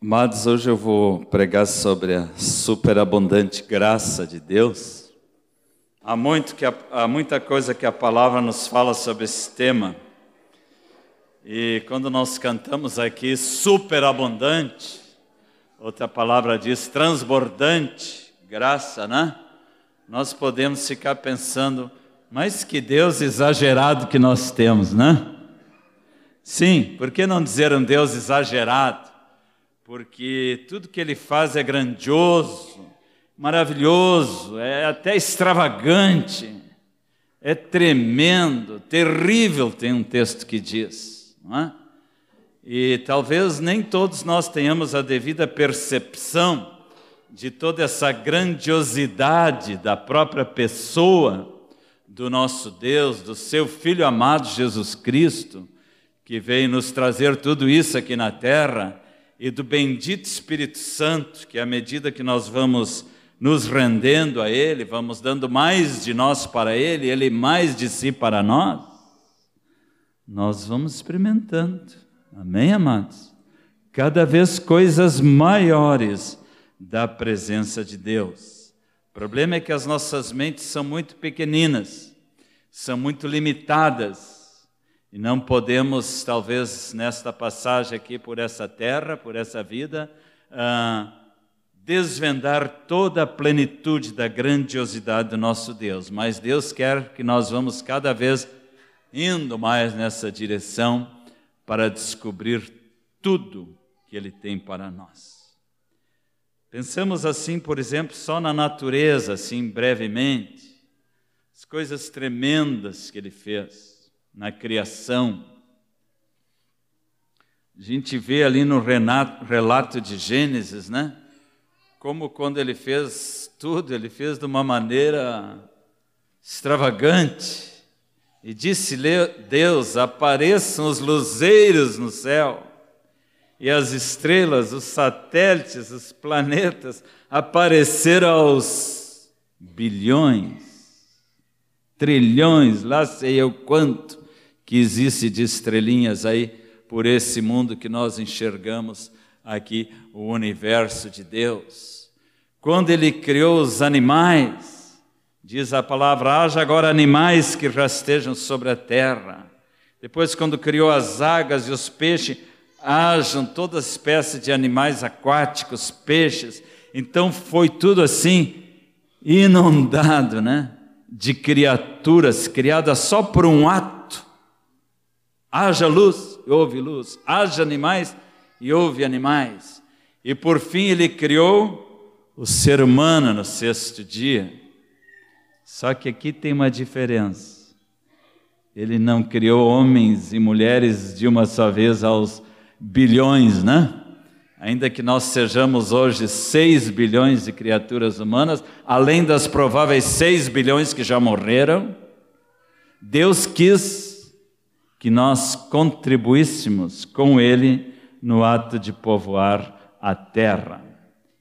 Amados, hoje eu vou pregar sobre a superabundante graça de Deus. Há, muito que, há muita coisa que a palavra nos fala sobre esse tema. E quando nós cantamos aqui superabundante, outra palavra diz transbordante, graça, né? Nós podemos ficar pensando, mas que Deus exagerado que nós temos, né? Sim, por que não dizer um Deus exagerado? Porque tudo que ele faz é grandioso, maravilhoso, é até extravagante, é tremendo, terrível, tem um texto que diz, não é? E talvez nem todos nós tenhamos a devida percepção de toda essa grandiosidade da própria pessoa do nosso Deus, do seu Filho amado Jesus Cristo, que veio nos trazer tudo isso aqui na terra e do bendito Espírito Santo, que à medida que nós vamos nos rendendo a Ele, vamos dando mais de nós para Ele, Ele mais de si para nós, nós vamos experimentando. Amém, amados? Cada vez coisas maiores da presença de Deus. O problema é que as nossas mentes são muito pequeninas, são muito limitadas e não podemos, talvez, nesta passagem aqui por essa terra, por essa vida, ah, desvendar toda a plenitude da grandiosidade do nosso Deus. Mas Deus quer que nós vamos cada vez indo mais nessa direção para descobrir tudo que Ele tem para nós. Pensamos assim, por exemplo, só na natureza, assim brevemente, as coisas tremendas que Ele fez na criação. A gente vê ali no relato de Gênesis, né? Como quando ele fez tudo, ele fez de uma maneira extravagante. E disse Deus: apareçam os luzeiros no céu, e as estrelas, os satélites, os planetas apareceram aos bilhões, trilhões, lá sei eu quanto que existe de estrelinhas aí por esse mundo que nós enxergamos aqui, o universo de Deus. Quando ele criou os animais, diz a palavra: haja agora animais que rastejam sobre a terra. Depois, quando criou as águas e os peixes, hajam toda espécie de animais aquáticos, peixes. Então foi tudo assim inundado, né? De criaturas criadas só por um ato Haja luz e houve luz, haja animais e houve animais. E por fim ele criou o ser humano no sexto dia. Só que aqui tem uma diferença. Ele não criou homens e mulheres de uma só vez aos bilhões, né? Ainda que nós sejamos hoje 6 bilhões de criaturas humanas, além das prováveis 6 bilhões que já morreram, Deus quis que nós contribuíssemos com ele no ato de povoar a terra.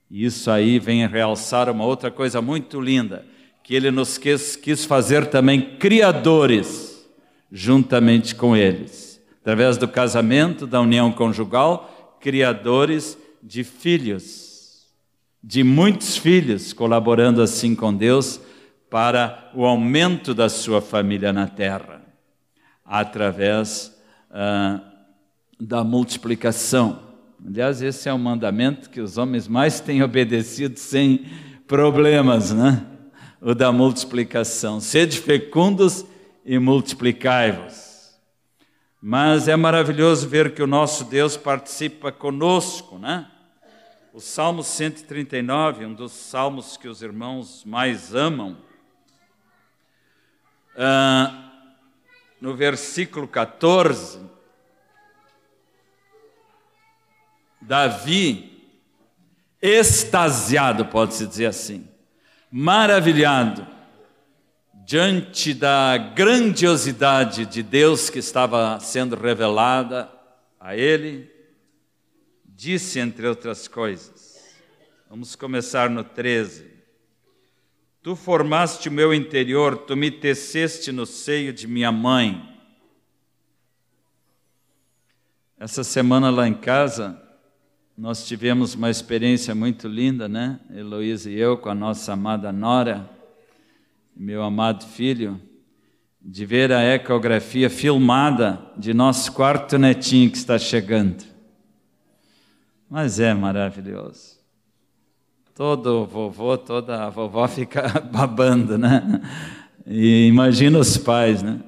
E isso aí vem realçar uma outra coisa muito linda, que ele nos quis, quis fazer também criadores juntamente com eles. Através do casamento, da união conjugal, criadores de filhos, de muitos filhos, colaborando assim com Deus para o aumento da sua família na terra através ah, da multiplicação. Aliás, esse é o mandamento que os homens mais têm obedecido sem problemas, né? O da multiplicação. Sede fecundos e multiplicai-vos. Mas é maravilhoso ver que o nosso Deus participa conosco, né? O Salmo 139, um dos salmos que os irmãos mais amam, uh, no versículo 14, Davi, extasiado, pode-se dizer assim, maravilhado, diante da grandiosidade de Deus que estava sendo revelada a ele, disse, entre outras coisas, vamos começar no 13: Tu formaste o meu interior, tu me teceste no seio de minha mãe. Essa semana lá em casa, nós tivemos uma experiência muito linda, né? Heloísa e eu, com a nossa amada Nora, meu amado filho, de ver a ecografia filmada de nosso quarto netinho que está chegando. Mas é maravilhoso. Todo vovô, toda vovó fica babando, né? E imagina os pais, né?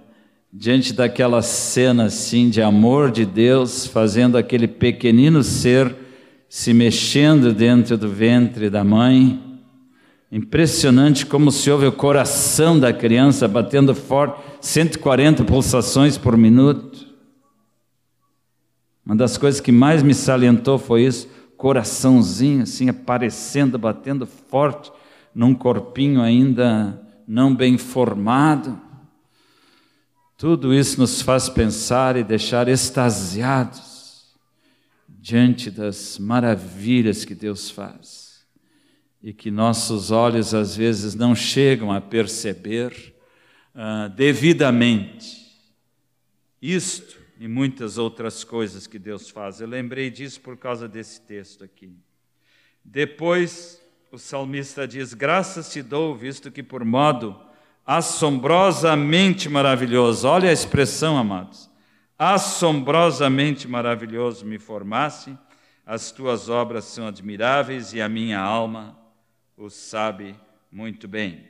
Diante daquela cena assim de amor de Deus, fazendo aquele pequenino ser se mexendo dentro do ventre da mãe. Impressionante como se ouve o coração da criança batendo forte, 140 pulsações por minuto. Uma das coisas que mais me salientou foi isso, coraçãozinho assim aparecendo, batendo forte num corpinho ainda não bem formado. Tudo isso nos faz pensar e deixar extasiados diante das maravilhas que Deus faz e que nossos olhos às vezes não chegam a perceber uh, devidamente. Isto e muitas outras coisas que Deus faz. Eu lembrei disso por causa desse texto aqui. Depois, o salmista diz: Graças te dou, visto que por modo assombrosamente maravilhoso, olha a expressão, amados, assombrosamente maravilhoso me formasse, as tuas obras são admiráveis e a minha alma o sabe muito bem.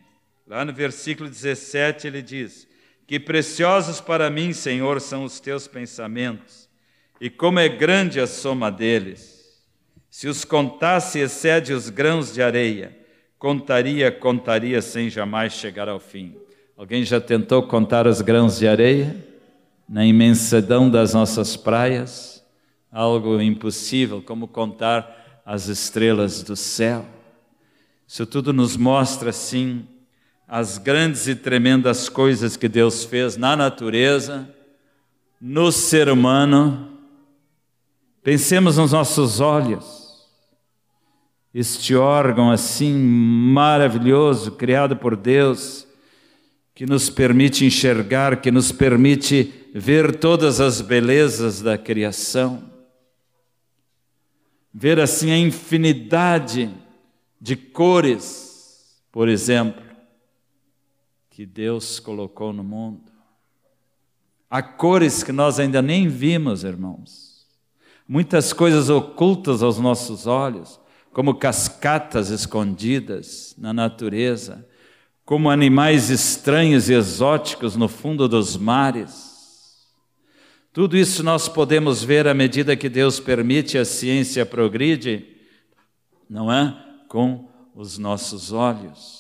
Lá no versículo 17 ele diz: que preciosos para mim, Senhor, são os teus pensamentos, e como é grande a soma deles. Se os contasse, excede os grãos de areia. Contaria, contaria, sem jamais chegar ao fim. Alguém já tentou contar os grãos de areia? Na imensidão das nossas praias? Algo impossível, como contar as estrelas do céu. Isso tudo nos mostra, assim, as grandes e tremendas coisas que Deus fez na natureza, no ser humano. Pensemos nos nossos olhos, este órgão assim maravilhoso, criado por Deus, que nos permite enxergar, que nos permite ver todas as belezas da criação, ver assim a infinidade de cores, por exemplo que Deus colocou no mundo. Há cores que nós ainda nem vimos, irmãos. Muitas coisas ocultas aos nossos olhos, como cascatas escondidas na natureza, como animais estranhos e exóticos no fundo dos mares. Tudo isso nós podemos ver à medida que Deus permite a ciência progride, não é? Com os nossos olhos.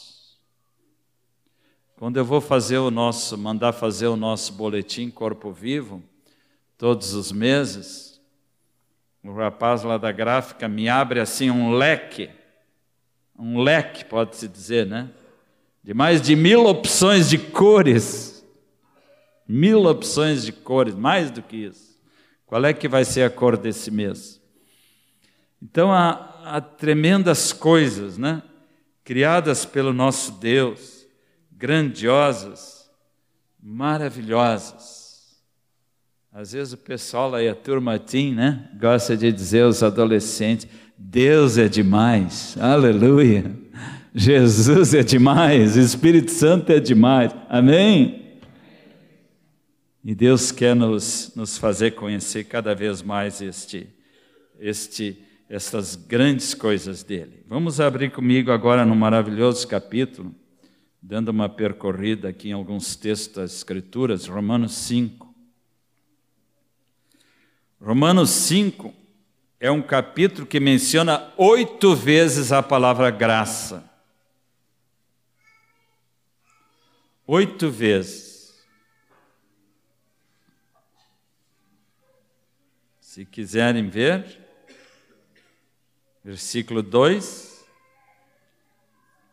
Quando eu vou fazer o nosso, mandar fazer o nosso boletim Corpo Vivo, todos os meses, o rapaz lá da gráfica me abre assim um leque, um leque, pode-se dizer, né? De mais de mil opções de cores. Mil opções de cores, mais do que isso. Qual é que vai ser a cor desse mês? Então há, há tremendas coisas, né? Criadas pelo nosso Deus grandiosas, maravilhosas. Às vezes o pessoal aí, a turma teen, né? Gosta de dizer aos adolescentes: Deus é demais, aleluia. Jesus é demais, Espírito Santo é demais, amém? E Deus quer nos, nos fazer conhecer cada vez mais este, este, estas grandes coisas dele. Vamos abrir comigo agora no maravilhoso capítulo dando uma percorrida aqui em alguns textos das Escrituras, Romanos 5. Romanos 5 é um capítulo que menciona oito vezes a palavra graça. Oito vezes. Se quiserem ver, versículo 2,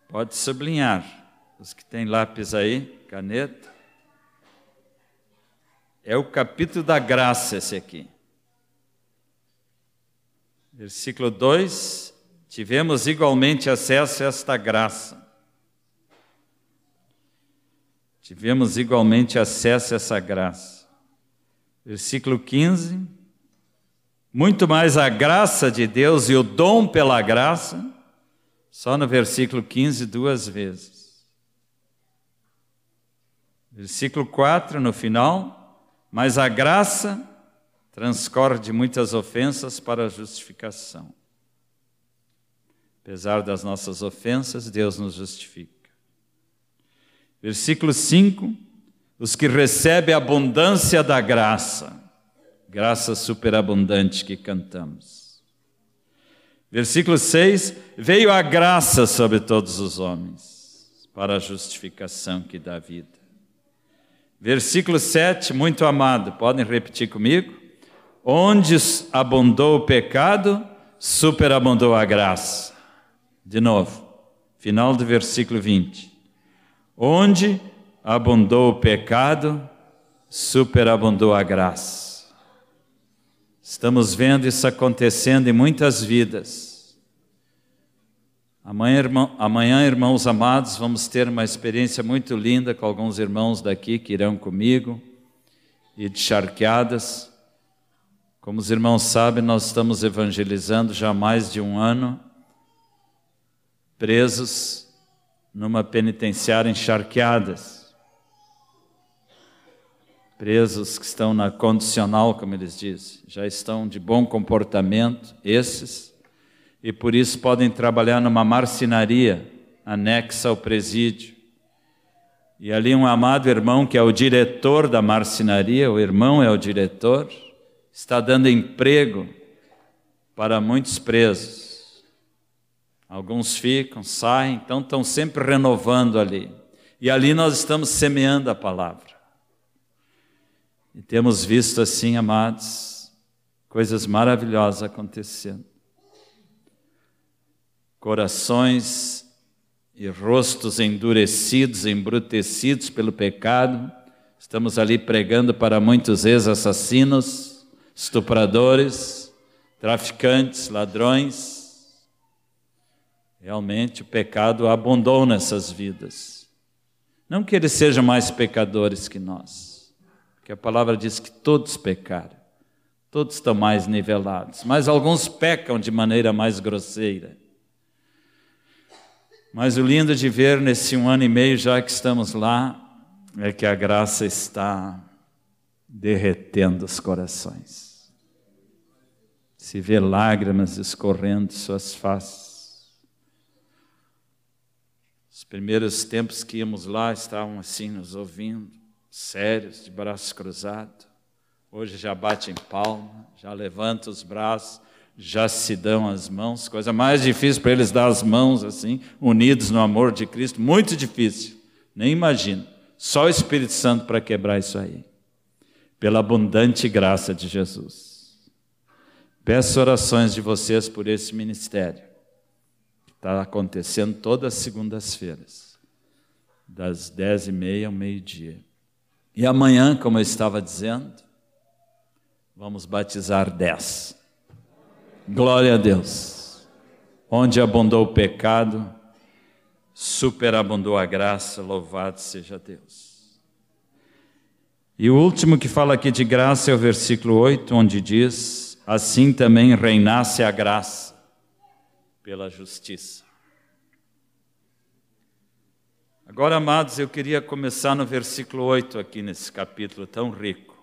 pode sublinhar. Os que têm lápis aí, caneta. É o capítulo da graça esse aqui. Versículo 2: Tivemos igualmente acesso a esta graça. Tivemos igualmente acesso a essa graça. Versículo 15: muito mais a graça de Deus e o dom pela graça, só no versículo 15, duas vezes. Versículo 4, no final, mas a graça transcorre de muitas ofensas para a justificação. Apesar das nossas ofensas, Deus nos justifica. Versículo 5: os que recebem a abundância da graça graça superabundante que cantamos. Versículo 6: Veio a graça sobre todos os homens, para a justificação que dá vida. Versículo 7, muito amado, podem repetir comigo? Onde abundou o pecado, superabundou a graça. De novo, final do versículo 20. Onde abundou o pecado, superabundou a graça. Estamos vendo isso acontecendo em muitas vidas. Amanhã, irmão, amanhã, irmãos amados, vamos ter uma experiência muito linda com alguns irmãos daqui que irão comigo e de charqueadas. Como os irmãos sabem, nós estamos evangelizando já há mais de um ano, presos numa penitenciária encharqueadas presos que estão na condicional, como eles dizem, já estão de bom comportamento, esses, e por isso podem trabalhar numa marcenaria anexa ao presídio. E ali um amado irmão que é o diretor da marcenaria, o irmão é o diretor, está dando emprego para muitos presos. Alguns ficam, saem, então estão sempre renovando ali. E ali nós estamos semeando a palavra. E temos visto assim, amados, coisas maravilhosas acontecendo. Corações e rostos endurecidos, embrutecidos pelo pecado. Estamos ali pregando para muitos ex-assassinos, estupradores, traficantes, ladrões. Realmente o pecado abundou nessas vidas. Não que eles sejam mais pecadores que nós que a palavra diz que todos pecaram, todos estão mais nivelados, mas alguns pecam de maneira mais grosseira. Mas o lindo de ver nesse um ano e meio já que estamos lá é que a graça está derretendo os corações. Se vê lágrimas escorrendo suas faces. Os primeiros tempos que íamos lá estavam assim nos ouvindo sérios, de braços cruzados. Hoje já bate em palma, já levanta os braços, já se dão as mãos. Coisa mais difícil para eles dar as mãos assim, unidos no amor de Cristo, muito difícil. Nem imagino. Só o Espírito Santo para quebrar isso aí. Pela abundante graça de Jesus. Peço orações de vocês por esse ministério. Que está acontecendo todas as segundas-feiras, das dez e meia ao meio-dia. E amanhã, como eu estava dizendo, vamos batizar dez. Glória a Deus. Onde abundou o pecado, superabundou a graça, louvado seja Deus. E o último que fala aqui de graça é o versículo 8, onde diz: Assim também reinasse a graça pela justiça. Agora, amados, eu queria começar no versículo 8 aqui nesse capítulo tão rico.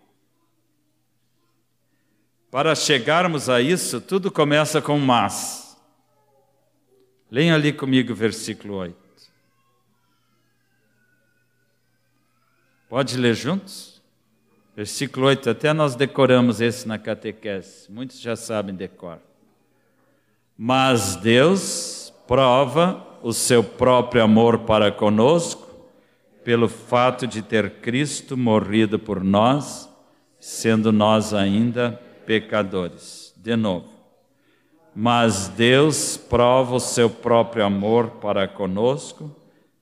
Para chegarmos a isso, tudo começa com mas. Leia ali comigo o versículo 8. Pode ler juntos? Versículo 8, até nós decoramos esse na catequese, muitos já sabem decor. Mas Deus prova o seu próprio amor para conosco, pelo fato de ter Cristo morrido por nós, sendo nós ainda pecadores. De novo. Mas Deus prova o seu próprio amor para conosco,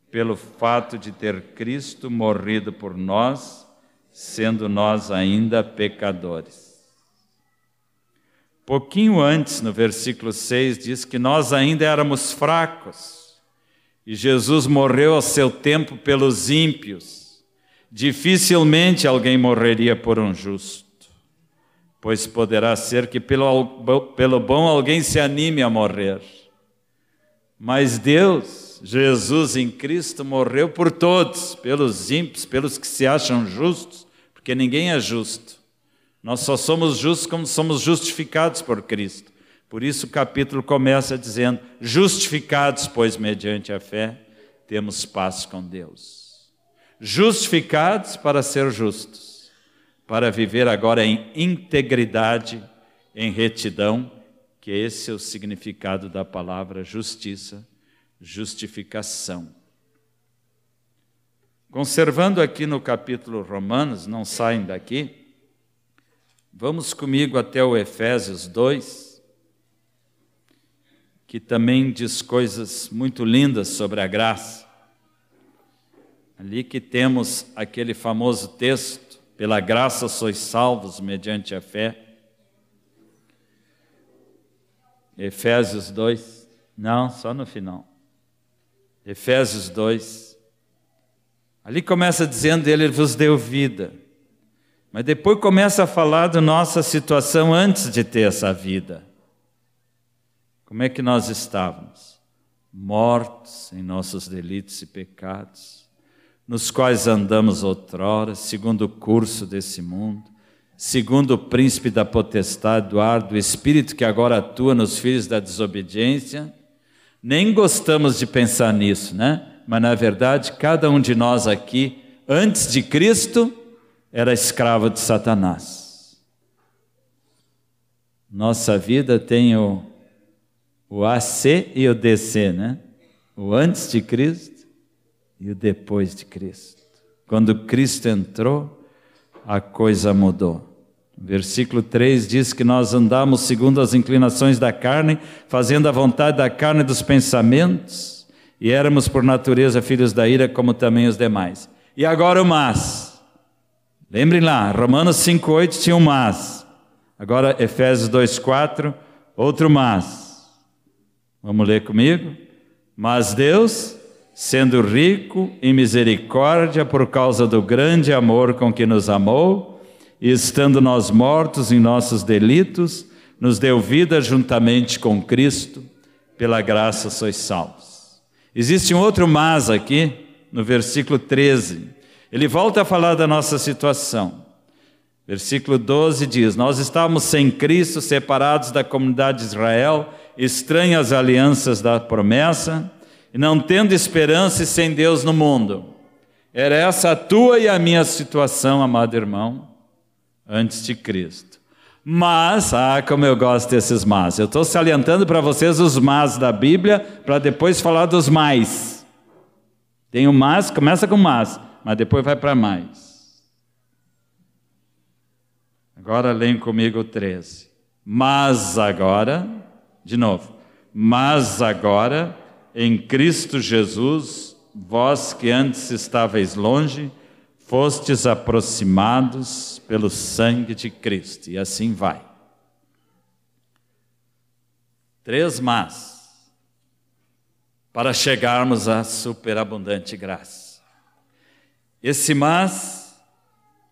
pelo fato de ter Cristo morrido por nós, sendo nós ainda pecadores. Pouquinho antes, no versículo 6, diz que nós ainda éramos fracos e Jesus morreu a seu tempo pelos ímpios. Dificilmente alguém morreria por um justo. Pois poderá ser que pelo, pelo bom alguém se anime a morrer. Mas Deus, Jesus em Cristo, morreu por todos, pelos ímpios, pelos que se acham justos, porque ninguém é justo. Nós só somos justos como somos justificados por Cristo. Por isso o capítulo começa dizendo: Justificados, pois, mediante a fé, temos paz com Deus. Justificados para ser justos para viver agora em integridade, em retidão, que esse é o significado da palavra justiça, justificação. Conservando aqui no capítulo Romanos, não saem daqui, vamos comigo até o Efésios 2, que também diz coisas muito lindas sobre a graça. Ali que temos aquele famoso texto, pela graça sois salvos mediante a fé. Efésios 2. Não, só no final. Efésios 2. Ali começa dizendo: Ele vos deu vida. Mas depois começa a falar da nossa situação antes de ter essa vida. Como é que nós estávamos? Mortos em nossos delitos e pecados nos quais andamos outrora, segundo o curso desse mundo, segundo o príncipe da potestade do ar, do espírito que agora atua nos filhos da desobediência. Nem gostamos de pensar nisso, né? Mas na verdade, cada um de nós aqui, antes de Cristo, era escravo de Satanás. Nossa vida tem o, o AC e o DC, né? O antes de Cristo e o depois de Cristo. Quando Cristo entrou, a coisa mudou. Versículo 3 diz que nós andamos segundo as inclinações da carne, fazendo a vontade da carne e dos pensamentos, e éramos por natureza filhos da ira, como também os demais. E agora o mas. Lembrem lá, Romanos 5,8 tinha um mas. Agora Efésios 2,4, outro mas. Vamos ler comigo? Mas Deus sendo rico em misericórdia por causa do grande amor com que nos amou, e estando nós mortos em nossos delitos, nos deu vida juntamente com Cristo, pela graça sois salvos. Existe um outro mas aqui, no versículo 13. Ele volta a falar da nossa situação. Versículo 12 diz: Nós estávamos sem Cristo, separados da comunidade de Israel, estranhas alianças da promessa, e não tendo esperança e sem Deus no mundo. Era essa a tua e a minha situação, amado irmão, antes de Cristo. Mas, ah, como eu gosto desses mas. Eu estou salientando para vocês os mas da Bíblia, para depois falar dos mais. Tem o mas, começa com mas, mas depois vai para mais. Agora leem comigo o 13. Mas agora, de novo, mas agora em Cristo Jesus, vós que antes estáveis longe, fostes aproximados pelo sangue de Cristo. E assim vai. Três mas para chegarmos à superabundante graça. Esse mas,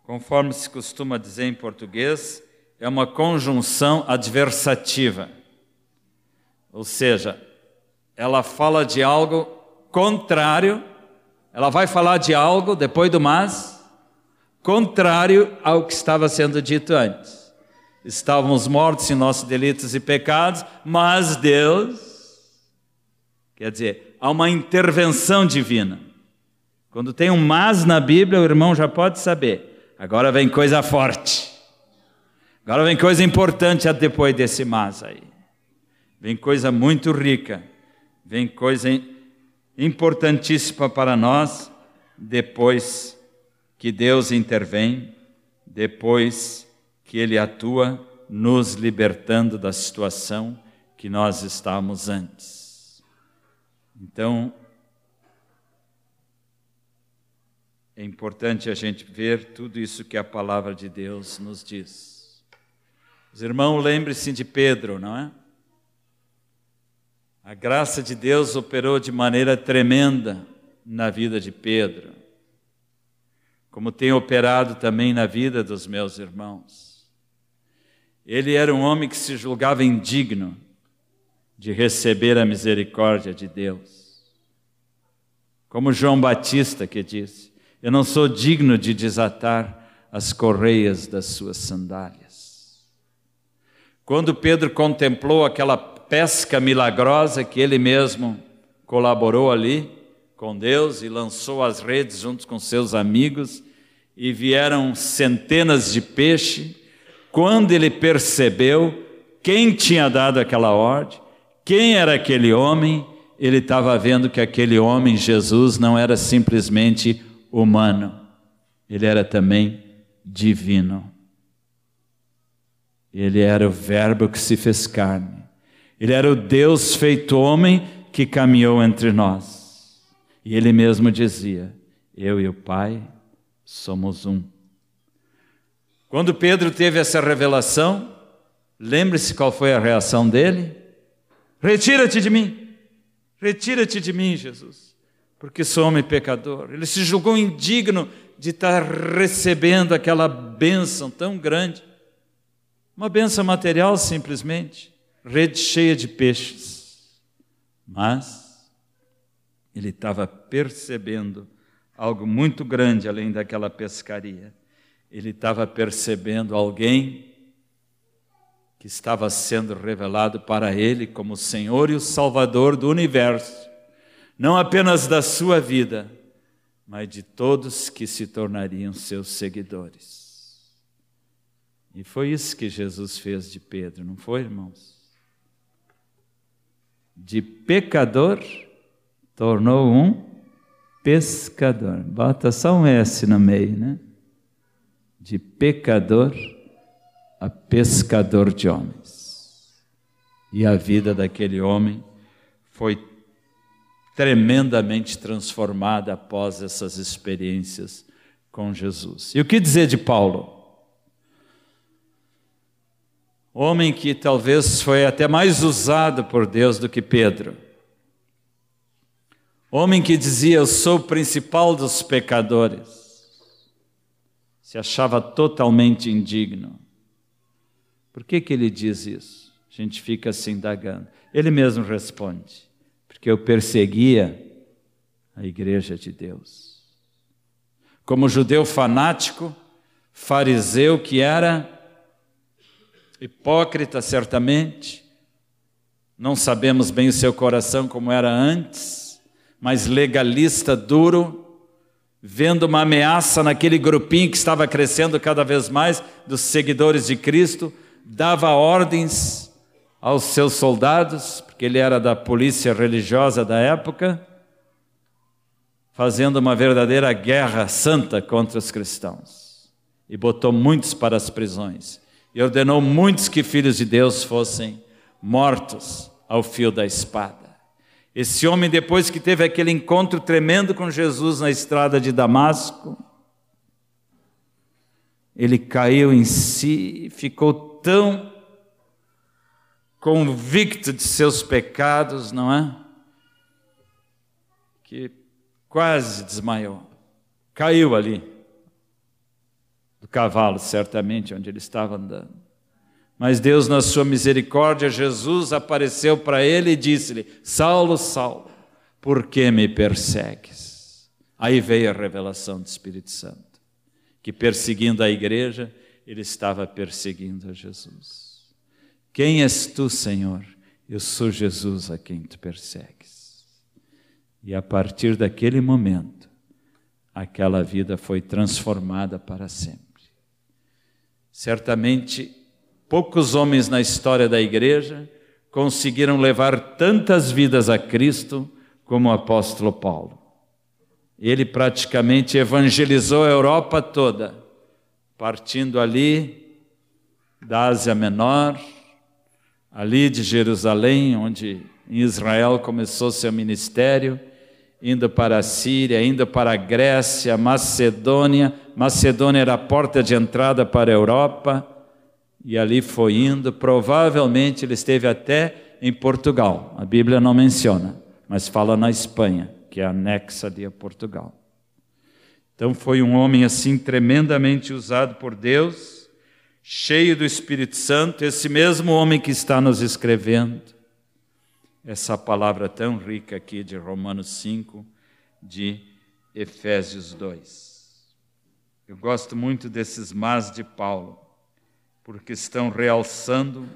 conforme se costuma dizer em português, é uma conjunção adversativa. Ou seja, ela fala de algo contrário, ela vai falar de algo, depois do mas, contrário ao que estava sendo dito antes. Estávamos mortos em nossos delitos e pecados, mas Deus, quer dizer, há uma intervenção divina. Quando tem um mas na Bíblia, o irmão já pode saber. Agora vem coisa forte. Agora vem coisa importante depois desse mas aí. Vem coisa muito rica vem coisa importantíssima para nós depois que Deus intervém, depois que Ele atua, nos libertando da situação que nós estávamos antes. Então, é importante a gente ver tudo isso que a palavra de Deus nos diz. Os irmãos, lembre-se de Pedro, não é? A graça de Deus operou de maneira tremenda na vida de Pedro, como tem operado também na vida dos meus irmãos. Ele era um homem que se julgava indigno de receber a misericórdia de Deus. Como João Batista que disse: Eu não sou digno de desatar as correias das suas sandálias. Quando Pedro contemplou aquela pesca milagrosa que ele mesmo colaborou ali com Deus e lançou as redes junto com seus amigos, e vieram centenas de peixes. Quando ele percebeu quem tinha dado aquela ordem, quem era aquele homem, ele estava vendo que aquele homem, Jesus, não era simplesmente humano, ele era também divino. Ele era o Verbo que se fez carne. Ele era o Deus feito homem que caminhou entre nós. E ele mesmo dizia: Eu e o Pai somos um. Quando Pedro teve essa revelação, lembre-se qual foi a reação dele? Retira-te de mim, retira-te de mim, Jesus, porque sou homem pecador. Ele se julgou indigno de estar recebendo aquela bênção tão grande, uma bênção material simplesmente, rede cheia de peixes. Mas ele estava percebendo algo muito grande além daquela pescaria. Ele estava percebendo alguém que estava sendo revelado para ele como o Senhor e o Salvador do universo, não apenas da sua vida, mas de todos que se tornariam seus seguidores. E foi isso que Jesus fez de Pedro, não foi, irmãos? De pecador, tornou um pescador. Bota só um S no meio, né? De pecador a pescador de homens. E a vida daquele homem foi tremendamente transformada após essas experiências com Jesus. E o que dizer de Paulo? Homem que talvez foi até mais usado por Deus do que Pedro Homem que dizia: Eu sou o principal dos pecadores, se achava totalmente indigno. Por que, que ele diz isso? A gente fica se indagando. Ele mesmo responde: Porque eu perseguia a igreja de Deus. Como judeu fanático, fariseu que era, hipócrita certamente, não sabemos bem o seu coração como era antes mas legalista, duro, vendo uma ameaça naquele grupinho que estava crescendo cada vez mais dos seguidores de Cristo, dava ordens aos seus soldados, porque ele era da polícia religiosa da época, fazendo uma verdadeira guerra santa contra os cristãos. E botou muitos para as prisões. Ordenou muitos que filhos de Deus fossem mortos ao fio da espada. Esse homem, depois que teve aquele encontro tremendo com Jesus na estrada de Damasco, ele caiu em si, ficou tão convicto de seus pecados, não é? Que quase desmaiou. Caiu ali, cavalo, certamente, onde ele estava andando. Mas Deus, na sua misericórdia, Jesus apareceu para ele e disse-lhe: Saulo, Saulo, por que me persegues? Aí veio a revelação do Espírito Santo, que perseguindo a igreja, ele estava perseguindo a Jesus. Quem és tu, Senhor? Eu sou Jesus a quem tu persegues. E a partir daquele momento, aquela vida foi transformada para sempre. Certamente Poucos homens na história da igreja conseguiram levar tantas vidas a Cristo como o apóstolo Paulo. Ele praticamente evangelizou a Europa toda, partindo ali da Ásia Menor, ali de Jerusalém, onde em Israel começou seu ministério, indo para a Síria, indo para a Grécia, Macedônia. Macedônia era a porta de entrada para a Europa e ali foi indo. Provavelmente ele esteve até em Portugal. A Bíblia não menciona, mas fala na Espanha, que é anexa a Portugal. Então foi um homem assim tremendamente usado por Deus, cheio do Espírito Santo, esse mesmo homem que está nos escrevendo, essa palavra tão rica aqui de Romanos 5, de Efésios 2. Eu gosto muito desses mas de Paulo, porque estão realçando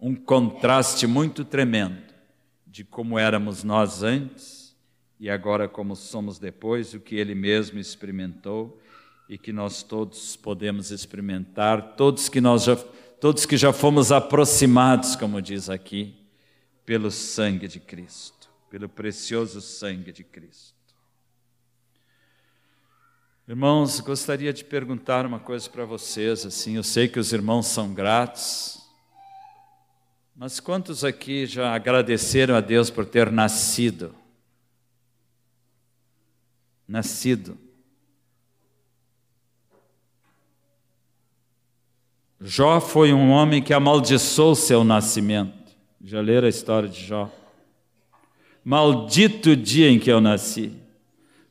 um contraste muito tremendo de como éramos nós antes e agora como somos depois, o que ele mesmo experimentou e que nós todos podemos experimentar, todos que nós já todos que já fomos aproximados, como diz aqui, pelo sangue de Cristo, pelo precioso sangue de Cristo. Irmãos, gostaria de perguntar uma coisa para vocês, assim, eu sei que os irmãos são gratos, mas quantos aqui já agradeceram a Deus por ter nascido? Nascido. Jó foi um homem que amaldiçoou seu nascimento. Já leram a história de Jó? Maldito o dia em que eu nasci.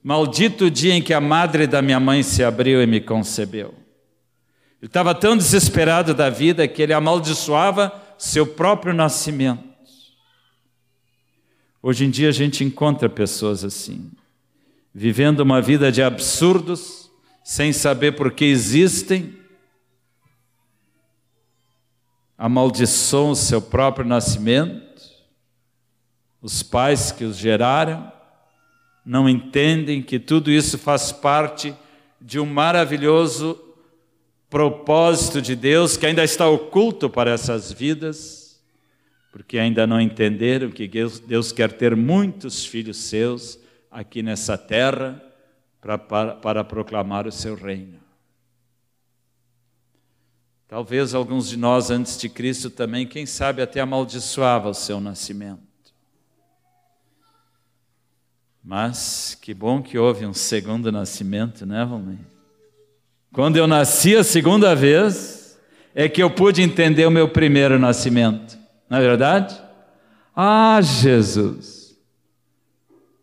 Maldito o dia em que a madre da minha mãe se abriu e me concebeu. Ele estava tão desesperado da vida que ele amaldiçoava seu próprio nascimento. Hoje em dia a gente encontra pessoas assim, vivendo uma vida de absurdos, sem saber por que existem, amaldiçoam o seu próprio nascimento, os pais que os geraram, não entendem que tudo isso faz parte de um maravilhoso propósito de Deus que ainda está oculto para essas vidas, porque ainda não entenderam que Deus quer ter muitos filhos seus aqui nessa terra para, para, para proclamar o seu reino. Talvez alguns de nós antes de Cristo também, quem sabe até amaldiçoava o seu nascimento. Mas que bom que houve um segundo nascimento, né, Valmir? Quando eu nasci a segunda vez, é que eu pude entender o meu primeiro nascimento. Não é verdade? Ah, Jesus!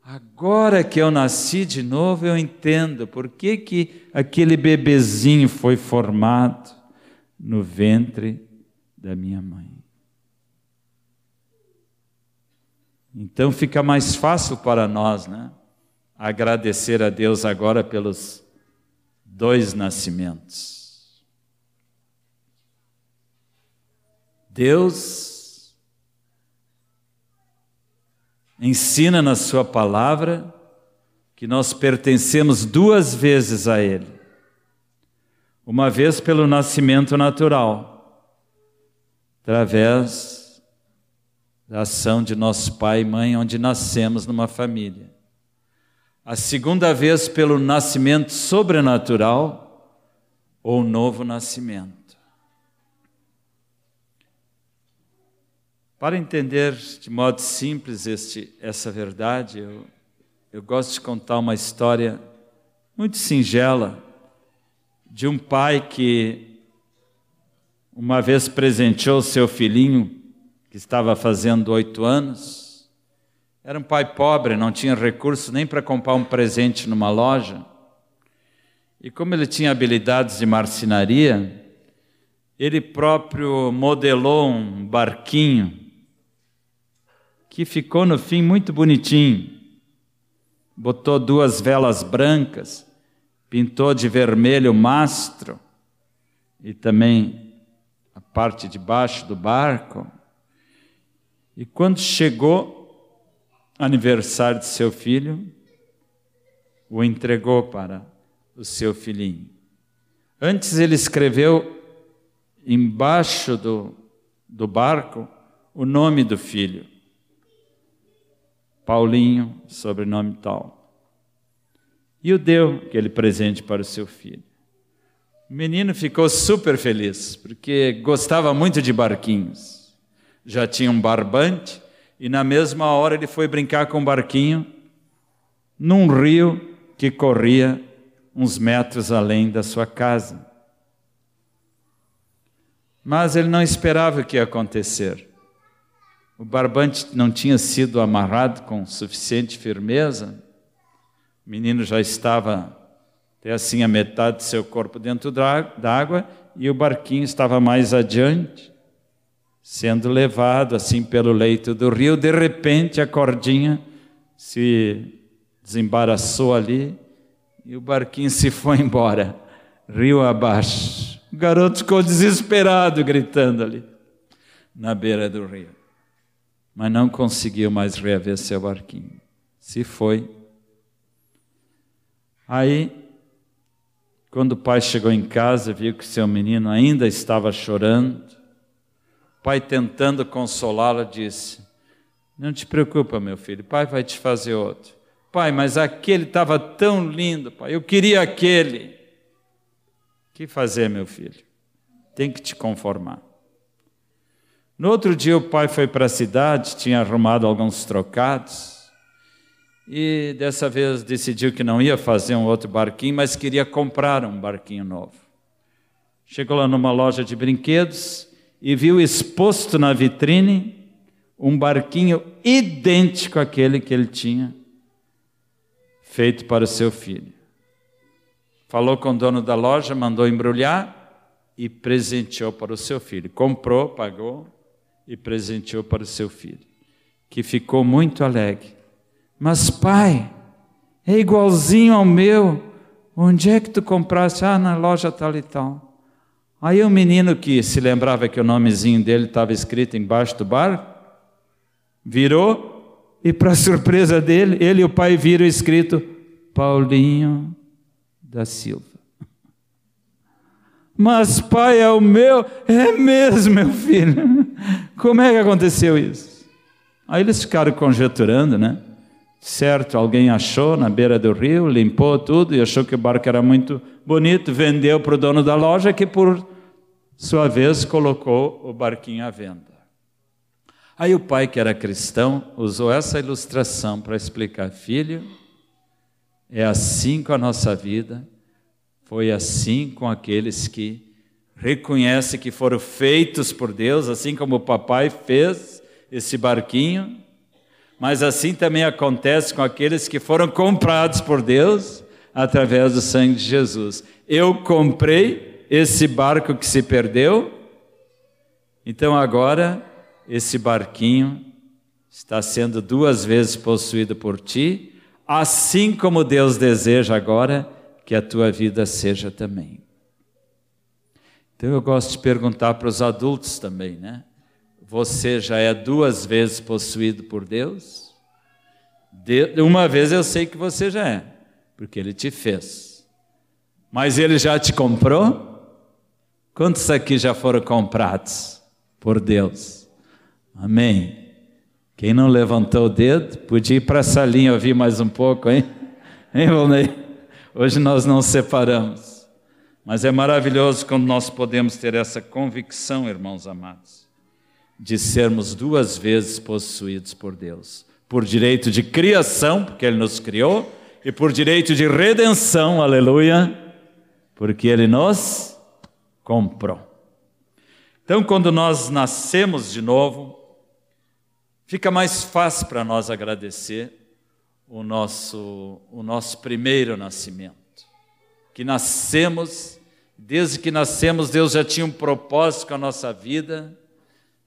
Agora que eu nasci de novo, eu entendo por que, que aquele bebezinho foi formado no ventre da minha mãe. Então fica mais fácil para nós, né? Agradecer a Deus agora pelos dois nascimentos. Deus ensina na Sua palavra que nós pertencemos duas vezes a Ele. Uma vez pelo nascimento natural, através da ação de nosso pai e mãe, onde nascemos numa família a segunda vez pelo nascimento sobrenatural ou novo nascimento. Para entender de modo simples este, essa verdade, eu, eu gosto de contar uma história muito singela de um pai que uma vez presenteou seu filhinho, que estava fazendo oito anos, era um pai pobre, não tinha recursos nem para comprar um presente numa loja. E como ele tinha habilidades de marcenaria, ele próprio modelou um barquinho que ficou no fim muito bonitinho. Botou duas velas brancas, pintou de vermelho o mastro e também a parte de baixo do barco. E quando chegou aniversário de seu filho, o entregou para o seu filhinho. Antes ele escreveu embaixo do, do barco o nome do filho. Paulinho, sobrenome tal. E o deu aquele presente para o seu filho. O menino ficou super feliz, porque gostava muito de barquinhos. Já tinha um barbante, e na mesma hora ele foi brincar com um barquinho num rio que corria uns metros além da sua casa. Mas ele não esperava o que ia acontecer. O barbante não tinha sido amarrado com suficiente firmeza. O menino já estava até assim a metade de seu corpo dentro da água e o barquinho estava mais adiante, sendo levado assim pelo leito do rio. De repente, a cordinha se desembaraçou ali e o barquinho se foi embora, rio abaixo. O garoto ficou desesperado, gritando ali, na beira do rio. Mas não conseguiu mais reaver seu barquinho. Se foi. Aí quando o pai chegou em casa, viu que seu menino ainda estava chorando. O pai, tentando consolá-lo, disse: Não te preocupa, meu filho, pai vai te fazer outro. Pai, mas aquele estava tão lindo, pai, eu queria aquele. O que fazer, meu filho? Tem que te conformar. No outro dia, o pai foi para a cidade, tinha arrumado alguns trocados e dessa vez decidiu que não ia fazer um outro barquinho, mas queria comprar um barquinho novo. Chegou lá numa loja de brinquedos e viu exposto na vitrine um barquinho idêntico àquele que ele tinha feito para o seu filho. Falou com o dono da loja, mandou embrulhar e presenteou para o seu filho. Comprou, pagou e presenteou para o seu filho, que ficou muito alegre mas, pai, é igualzinho ao meu. Onde é que tu compraste? Ah, na loja tal e tal. Aí o menino que se lembrava que o nomezinho dele estava escrito embaixo do bar, virou e, para surpresa dele, ele e o pai viram escrito Paulinho da Silva. Mas pai é o meu, é mesmo, meu filho. Como é que aconteceu isso? Aí eles ficaram conjecturando, né? Certo, alguém achou na beira do rio, limpou tudo e achou que o barco era muito bonito, vendeu para o dono da loja, que por sua vez colocou o barquinho à venda. Aí o pai, que era cristão, usou essa ilustração para explicar: filho, é assim com a nossa vida, foi assim com aqueles que reconhecem que foram feitos por Deus, assim como o papai fez esse barquinho mas assim também acontece com aqueles que foram comprados por Deus através do sangue de Jesus. Eu comprei esse barco que se perdeu, então agora esse barquinho está sendo duas vezes possuído por ti, assim como Deus deseja agora que a tua vida seja também. Então eu gosto de perguntar para os adultos também, né? Você já é duas vezes possuído por Deus? De, uma vez eu sei que você já é, porque Ele te fez. Mas Ele já te comprou? Quantos aqui já foram comprados por Deus? Amém. Quem não levantou o dedo, podia ir para a salinha ouvir mais um pouco, hein? Hein, Volney? Hoje nós não separamos. Mas é maravilhoso quando nós podemos ter essa convicção, irmãos amados de sermos duas vezes possuídos por Deus: por direito de criação, porque Ele nos criou, e por direito de redenção, aleluia, porque Ele nos comprou. Então, quando nós nascemos de novo, fica mais fácil para nós agradecer o nosso, o nosso primeiro nascimento. Que nascemos, desde que nascemos, Deus já tinha um propósito com a nossa vida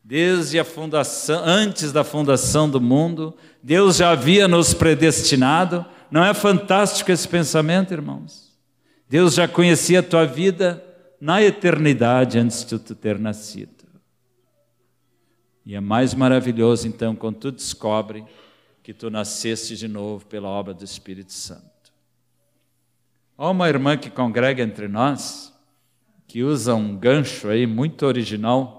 Desde a fundação, antes da fundação do mundo, Deus já havia nos predestinado. Não é fantástico esse pensamento, irmãos? Deus já conhecia a tua vida na eternidade antes de tu ter nascido. E é mais maravilhoso então quando tu descobre que tu nasceste de novo pela obra do Espírito Santo. Há uma irmã que congrega entre nós que usa um gancho aí muito original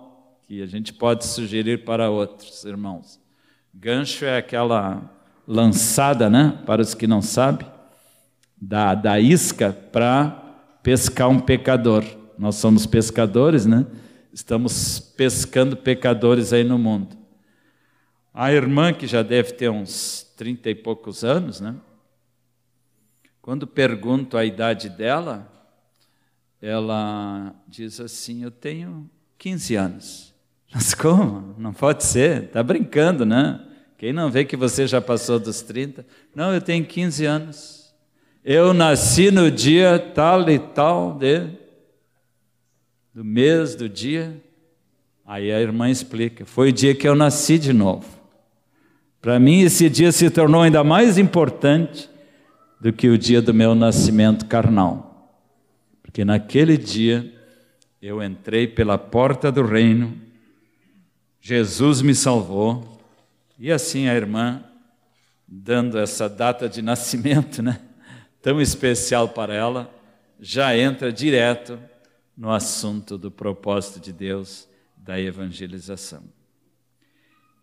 que a gente pode sugerir para outros irmãos. Gancho é aquela lançada, né? Para os que não sabem, da, da isca para pescar um pecador. Nós somos pescadores, né? Estamos pescando pecadores aí no mundo. A irmã, que já deve ter uns trinta e poucos anos, né? Quando pergunto a idade dela, ela diz assim: Eu tenho 15 anos. Mas como? Não pode ser, está brincando, né? Quem não vê que você já passou dos 30? Não, eu tenho 15 anos. Eu nasci no dia tal e tal de. do mês, do dia. Aí a irmã explica: foi o dia que eu nasci de novo. Para mim, esse dia se tornou ainda mais importante do que o dia do meu nascimento carnal. Porque naquele dia eu entrei pela porta do reino, Jesus me salvou, e assim a irmã, dando essa data de nascimento, né, tão especial para ela, já entra direto no assunto do propósito de Deus da evangelização.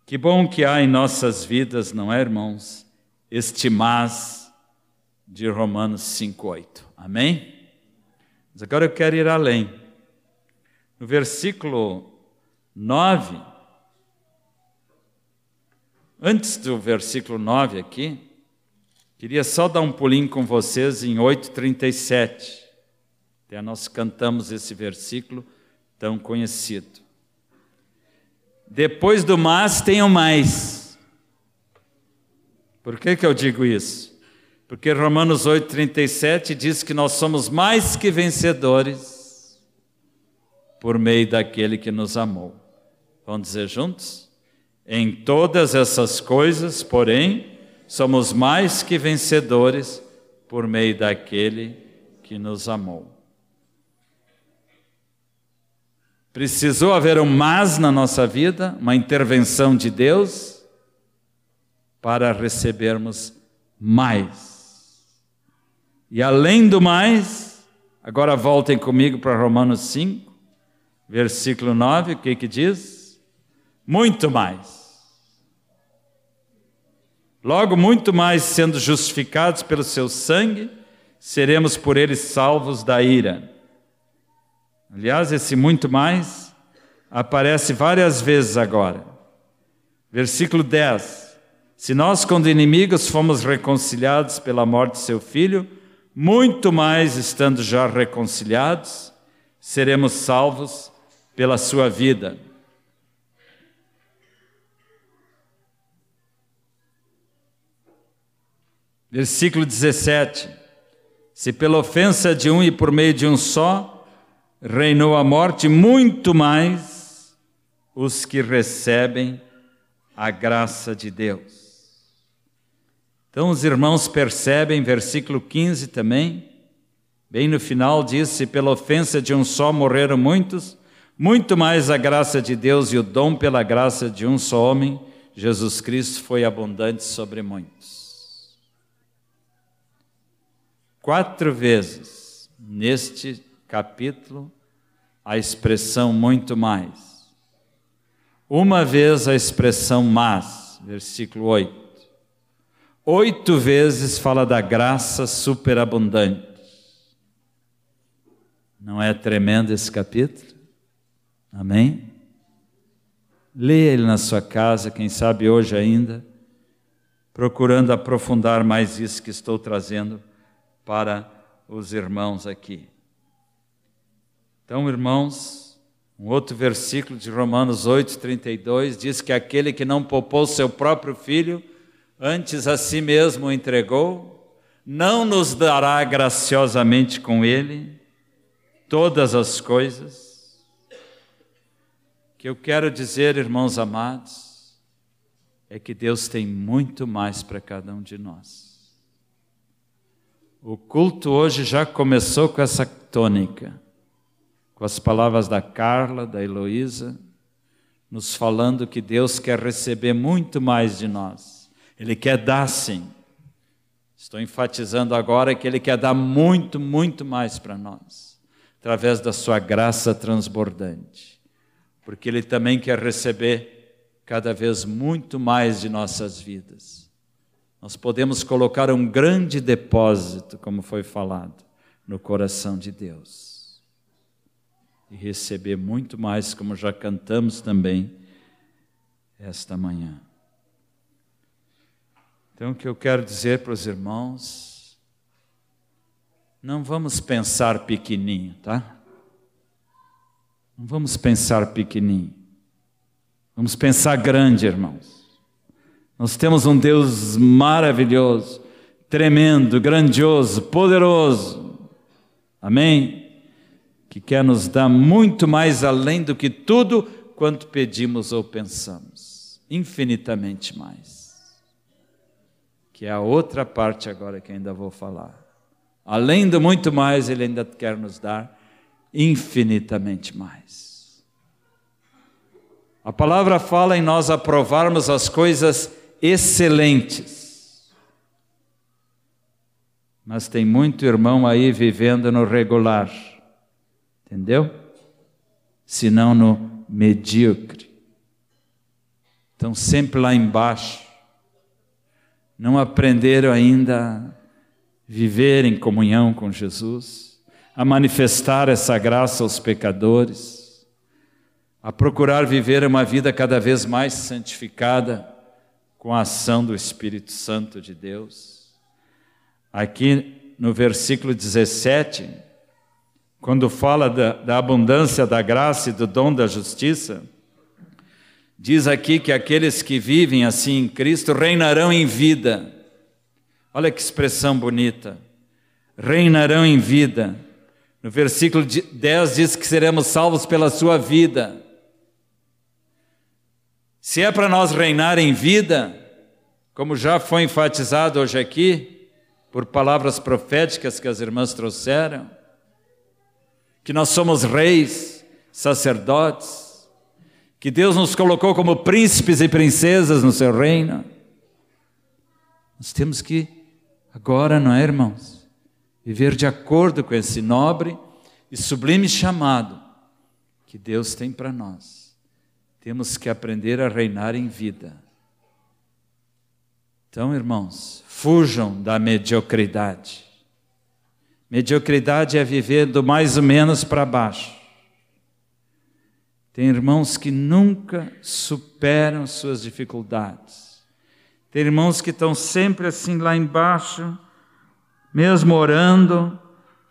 Que bom que há em nossas vidas, não é, irmãos, este mas de Romanos 5,8. Amém? Mas agora eu quero ir além. No versículo 9, antes do versículo 9 aqui, queria só dar um pulinho com vocês em 8,37. Até nós cantamos esse versículo tão conhecido. Depois do mas, tem o mais. Por que, que eu digo isso? Porque Romanos 8,37 diz que nós somos mais que vencedores por meio daquele que nos amou. Vamos dizer juntos? Em todas essas coisas, porém, somos mais que vencedores por meio daquele que nos amou. Precisou haver um mas na nossa vida, uma intervenção de Deus, para recebermos mais. E além do mais, agora voltem comigo para Romanos 5, versículo 9, o que que diz? Muito mais. Logo, muito mais sendo justificados pelo seu sangue, seremos por ele salvos da ira. Aliás, esse muito mais aparece várias vezes agora. Versículo 10. Se nós, quando inimigos, fomos reconciliados pela morte de seu filho, muito mais, estando já reconciliados, seremos salvos pela sua vida. Versículo 17: Se pela ofensa de um e por meio de um só, reinou a morte, muito mais os que recebem a graça de Deus. Então os irmãos percebem, versículo 15 também, bem no final diz: Se pela ofensa de um só morreram muitos, muito mais a graça de Deus e o dom pela graça de um só homem, Jesus Cristo, foi abundante sobre muitos. Quatro vezes neste capítulo a expressão muito mais. Uma vez a expressão mas, versículo 8. Oito vezes fala da graça superabundante. Não é tremendo esse capítulo? Amém? Leia ele na sua casa, quem sabe hoje ainda, procurando aprofundar mais isso que estou trazendo para os irmãos aqui. Então, irmãos, um outro versículo de Romanos 8, 32 diz que aquele que não poupou seu próprio filho, antes a si mesmo o entregou, não nos dará graciosamente com ele todas as coisas. Que eu quero dizer, irmãos amados, é que Deus tem muito mais para cada um de nós. O culto hoje já começou com essa tônica com as palavras da Carla, da Heloísa, nos falando que Deus quer receber muito mais de nós. Ele quer dar sim. Estou enfatizando agora que Ele quer dar muito, muito mais para nós, através da Sua graça transbordante. Porque Ele também quer receber cada vez muito mais de nossas vidas. Nós podemos colocar um grande depósito, como foi falado, no coração de Deus e receber muito mais, como já cantamos também esta manhã. Então, o que eu quero dizer para os irmãos, não vamos pensar pequenininho, tá? Não vamos pensar pequenininho. Vamos pensar grande, irmãos. Nós temos um Deus maravilhoso, tremendo, grandioso, poderoso. Amém? que quer nos dar muito mais além do que tudo quanto pedimos ou pensamos, infinitamente mais. Que é a outra parte agora que ainda vou falar. Além do muito mais, Ele ainda quer nos dar infinitamente mais. A palavra fala em nós aprovarmos as coisas excelentes. Mas tem muito irmão aí vivendo no regular, entendeu? Se não no medíocre. Estão sempre lá embaixo. Não aprenderam ainda a viver em comunhão com Jesus, a manifestar essa graça aos pecadores, a procurar viver uma vida cada vez mais santificada com a ação do Espírito Santo de Deus. Aqui no versículo 17, quando fala da, da, abundância da graça e do dom da justiça, diz aqui que aqueles que vivem assim em Cristo reinarão em vida. Olha que expressão bonita. Reinarão em vida. No versículo 10 diz que seremos salvos pela sua vida. Se é para nós reinar em vida, como já foi enfatizado hoje aqui, por palavras proféticas que as irmãs trouxeram, que nós somos reis, sacerdotes, que Deus nos colocou como príncipes e princesas no seu reino. Nós temos que, agora, não é, irmãos, viver de acordo com esse nobre e sublime chamado que Deus tem para nós. Temos que aprender a reinar em vida. Então, irmãos, fujam da mediocridade. Mediocridade é viver do mais ou menos para baixo. Tem irmãos que nunca superam suas dificuldades. Tem irmãos que estão sempre assim lá embaixo, mesmo orando,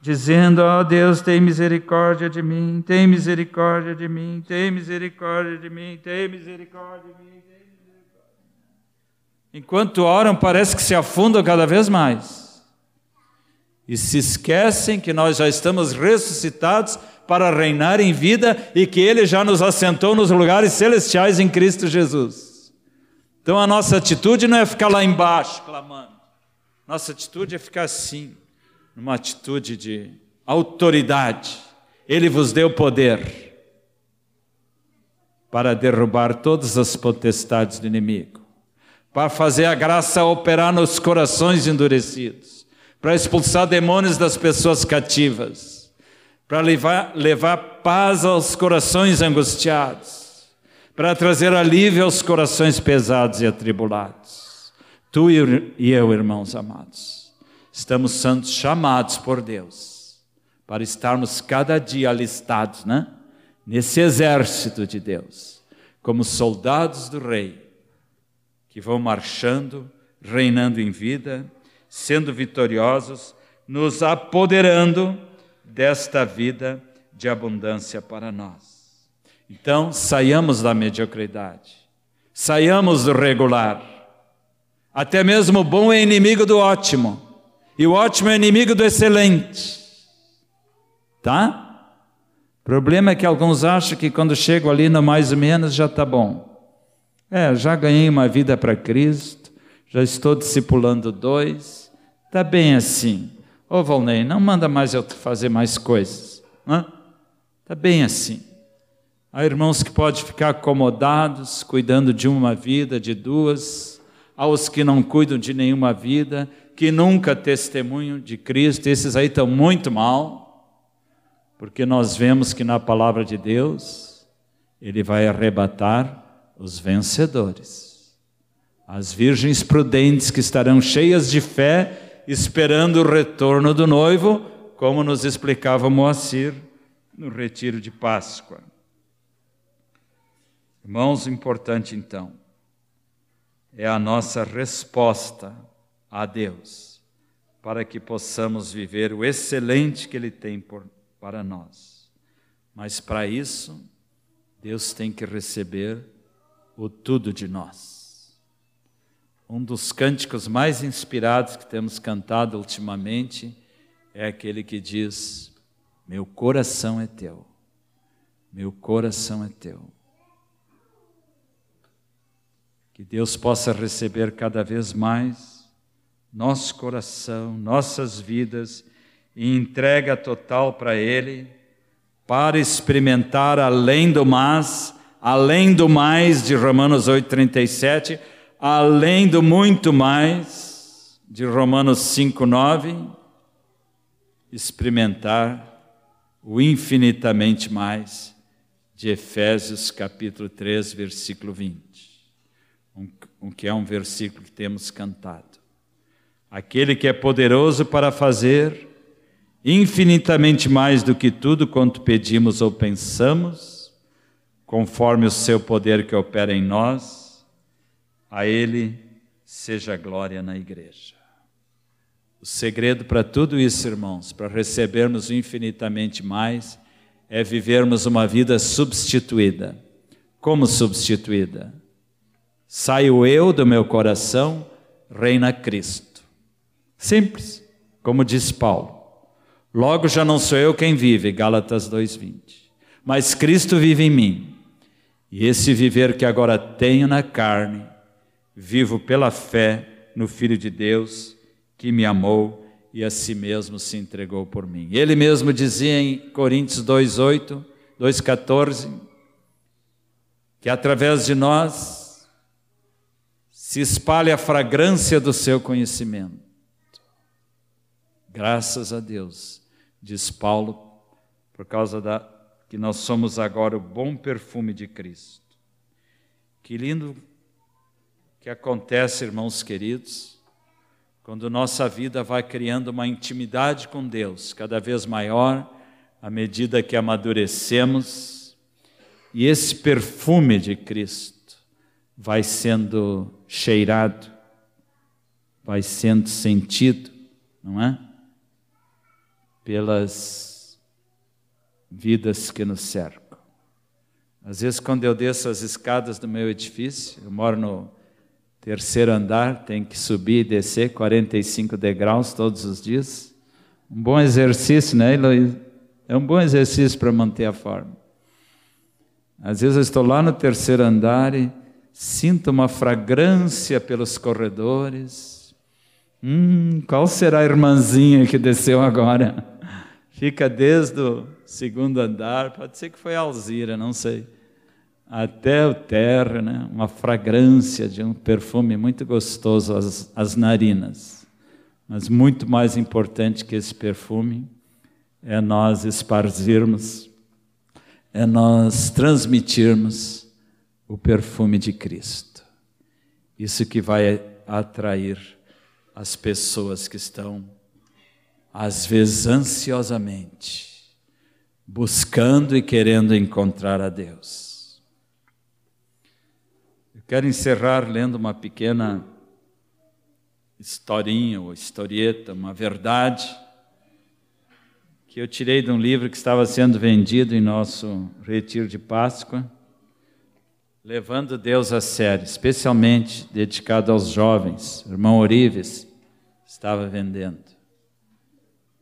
dizendo: Ó oh, Deus, tem misericórdia de mim, tem misericórdia de mim, tem misericórdia de mim, tem misericórdia de mim. Enquanto oram, parece que se afundam cada vez mais e se esquecem que nós já estamos ressuscitados para reinar em vida e que Ele já nos assentou nos lugares celestiais em Cristo Jesus. Então a nossa atitude não é ficar lá embaixo clamando, nossa atitude é ficar assim, numa atitude de autoridade. Ele vos deu poder para derrubar todas as potestades do inimigo, para fazer a graça operar nos corações endurecidos para expulsar demônios das pessoas cativas, para levar, levar paz aos corações angustiados, para trazer alívio aos corações pesados e atribulados. Tu e eu, irmãos amados, estamos sendo chamados por Deus para estarmos cada dia alistados, né? Nesse exército de Deus, como soldados do Rei, que vão marchando, reinando em vida sendo vitoriosos, nos apoderando desta vida de abundância para nós. Então, saiamos da mediocridade, saiamos do regular. Até mesmo o bom é inimigo do ótimo, e o ótimo é inimigo do excelente. Tá? O problema é que alguns acham que quando chegam ali no mais ou menos já está bom. É, já ganhei uma vida para Cristo, já estou discipulando dois, está bem assim. Ô Valnei, não manda mais eu fazer mais coisas. Está bem assim. Há irmãos que podem ficar acomodados, cuidando de uma vida, de duas. Há os que não cuidam de nenhuma vida, que nunca testemunham de Cristo. Esses aí estão muito mal, porque nós vemos que na palavra de Deus, Ele vai arrebatar os vencedores as virgens prudentes que estarão cheias de fé, esperando o retorno do noivo, como nos explicava Moacir no retiro de Páscoa. Irmãos, importante então, é a nossa resposta a Deus, para que possamos viver o excelente que Ele tem por, para nós. Mas para isso, Deus tem que receber o tudo de nós um dos cânticos mais inspirados que temos cantado ultimamente é aquele que diz: Meu coração é teu. Meu coração é teu. Que Deus possa receber cada vez mais nosso coração, nossas vidas e entrega total para Ele, para experimentar além do mais, além do mais de Romanos 8,37, além do muito mais de Romanos 5,9, experimentar o infinitamente mais de Efésios capítulo 3, versículo 20, um, que é um versículo que temos cantado. Aquele que é poderoso para fazer infinitamente mais do que tudo quanto pedimos ou pensamos, conforme o seu poder que opera em nós, a Ele seja glória na igreja. O segredo para tudo isso, irmãos, para recebermos infinitamente mais, é vivermos uma vida substituída. Como substituída? Sai o eu do meu coração, reina Cristo. Simples, como diz Paulo. Logo já não sou eu quem vive, Gálatas 2:20. Mas Cristo vive em mim. E esse viver que agora tenho na carne, vivo pela fé no Filho de Deus que me amou e a si mesmo se entregou por mim. Ele mesmo dizia em Coríntios 2:8, 2:14, que através de nós se espalha a fragrância do seu conhecimento. Graças a Deus, diz Paulo, por causa da que nós somos agora o bom perfume de Cristo. Que lindo que acontece, irmãos queridos, quando nossa vida vai criando uma intimidade com Deus cada vez maior, à medida que amadurecemos, e esse perfume de Cristo vai sendo cheirado, vai sendo sentido, não é? Pelas vidas que nos cercam. Às vezes, quando eu desço as escadas do meu edifício, eu moro no terceiro andar, tem que subir e descer 45 degraus todos os dias. Um bom exercício, né? É um bom exercício para manter a forma. Às vezes eu estou lá no terceiro andar e sinto uma fragrância pelos corredores. Hum, qual será a irmãzinha que desceu agora? Fica desde o segundo andar, pode ser que foi Alzira, não sei até o terra, né? uma fragrância de um perfume muito gostoso às, às narinas. Mas muito mais importante que esse perfume é nós esparzirmos, é nós transmitirmos o perfume de Cristo. Isso que vai atrair as pessoas que estão, às vezes ansiosamente, buscando e querendo encontrar a Deus. Quero encerrar lendo uma pequena historinha ou historieta, uma verdade que eu tirei de um livro que estava sendo vendido em nosso retiro de Páscoa, levando Deus a sério, especialmente dedicado aos jovens. O irmão Orives estava vendendo.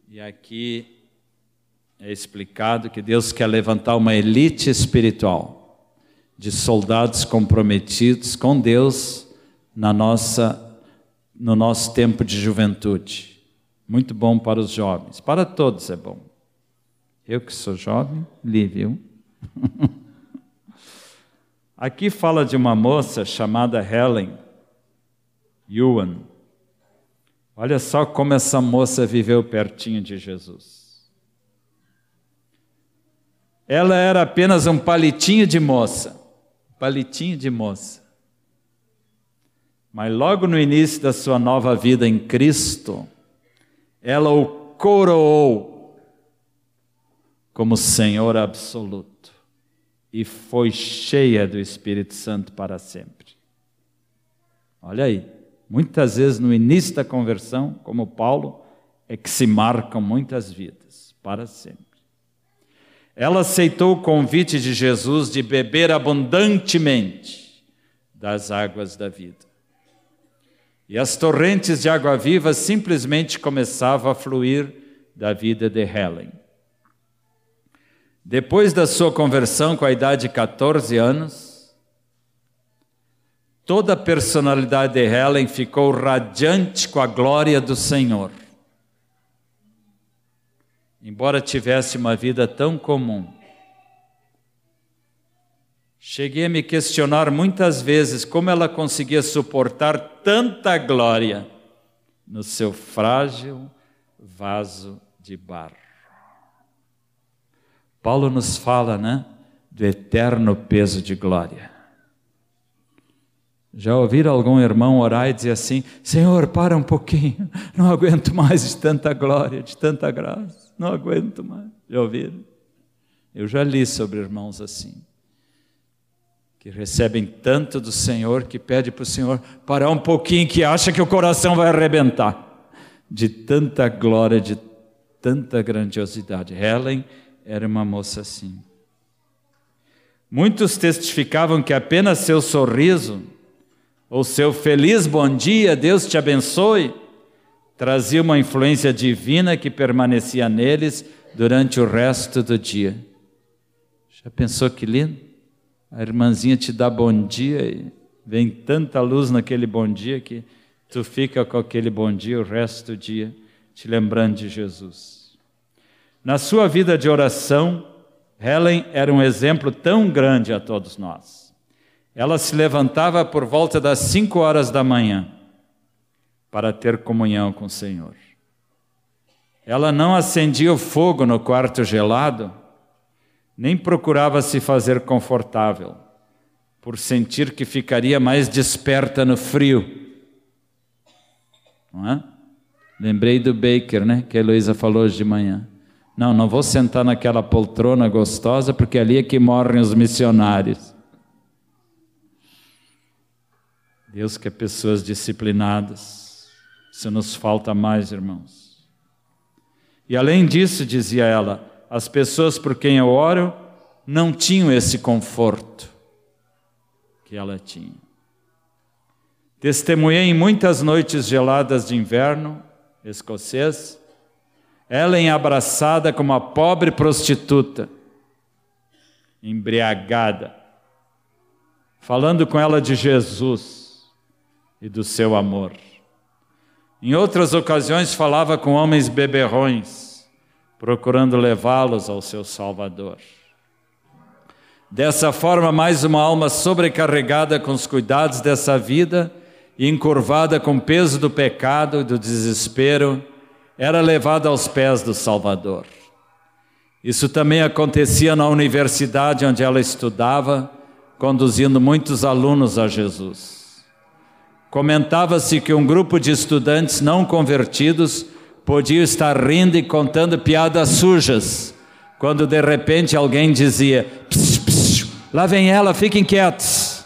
E aqui é explicado que Deus quer levantar uma elite espiritual de soldados comprometidos com Deus na nossa no nosso tempo de juventude. Muito bom para os jovens, para todos é bom. Eu que sou jovem, li, viu? Aqui fala de uma moça chamada Helen Yuan. Olha só como essa moça viveu pertinho de Jesus. Ela era apenas um palitinho de moça palitinho de moça. Mas logo no início da sua nova vida em Cristo, ela o coroou como Senhor absoluto e foi cheia do Espírito Santo para sempre. Olha aí, muitas vezes no início da conversão, como Paulo, é que se marcam muitas vidas para sempre. Ela aceitou o convite de Jesus de beber abundantemente das águas da vida. E as torrentes de água viva simplesmente começavam a fluir da vida de Helen. Depois da sua conversão, com a idade de 14 anos, toda a personalidade de Helen ficou radiante com a glória do Senhor. Embora tivesse uma vida tão comum, cheguei a me questionar muitas vezes como ela conseguia suportar tanta glória no seu frágil vaso de barro. Paulo nos fala, né, do eterno peso de glória. Já ouviram algum irmão orar e dizer assim: Senhor, para um pouquinho, não aguento mais de tanta glória, de tanta graça, não aguento mais. Já ouviram? Eu já li sobre irmãos assim, que recebem tanto do Senhor que pede para o Senhor parar um pouquinho, que acha que o coração vai arrebentar, de tanta glória, de tanta grandiosidade. Helen era uma moça assim. Muitos testificavam que apenas seu sorriso, ou seu feliz bom dia, Deus te abençoe, trazia uma influência divina que permanecia neles durante o resto do dia. Já pensou que lindo? A irmãzinha te dá bom dia e vem tanta luz naquele bom dia que tu fica com aquele bom dia o resto do dia, te lembrando de Jesus. Na sua vida de oração, Helen era um exemplo tão grande a todos nós. Ela se levantava por volta das cinco horas da manhã para ter comunhão com o Senhor. Ela não acendia o fogo no quarto gelado, nem procurava se fazer confortável, por sentir que ficaria mais desperta no frio. Não é? Lembrei do Baker, né, que a Heloísa falou hoje de manhã. Não, não vou sentar naquela poltrona gostosa, porque ali é que morrem os missionários. Deus quer pessoas disciplinadas. Isso nos falta mais, irmãos. E além disso, dizia ela, as pessoas por quem eu oro não tinham esse conforto que ela tinha. Testemunhei em muitas noites geladas de inverno escocês Ellen abraçada como uma pobre prostituta, embriagada, falando com ela de Jesus e do seu amor. Em outras ocasiões falava com homens beberrões, procurando levá-los ao seu Salvador. Dessa forma, mais uma alma sobrecarregada com os cuidados dessa vida e encurvada com o peso do pecado e do desespero, era levada aos pés do Salvador. Isso também acontecia na universidade onde ela estudava, conduzindo muitos alunos a Jesus. Comentava-se que um grupo de estudantes não convertidos podia estar rindo e contando piadas sujas, quando de repente alguém dizia: pss, pss, lá vem ela, fiquem quietos.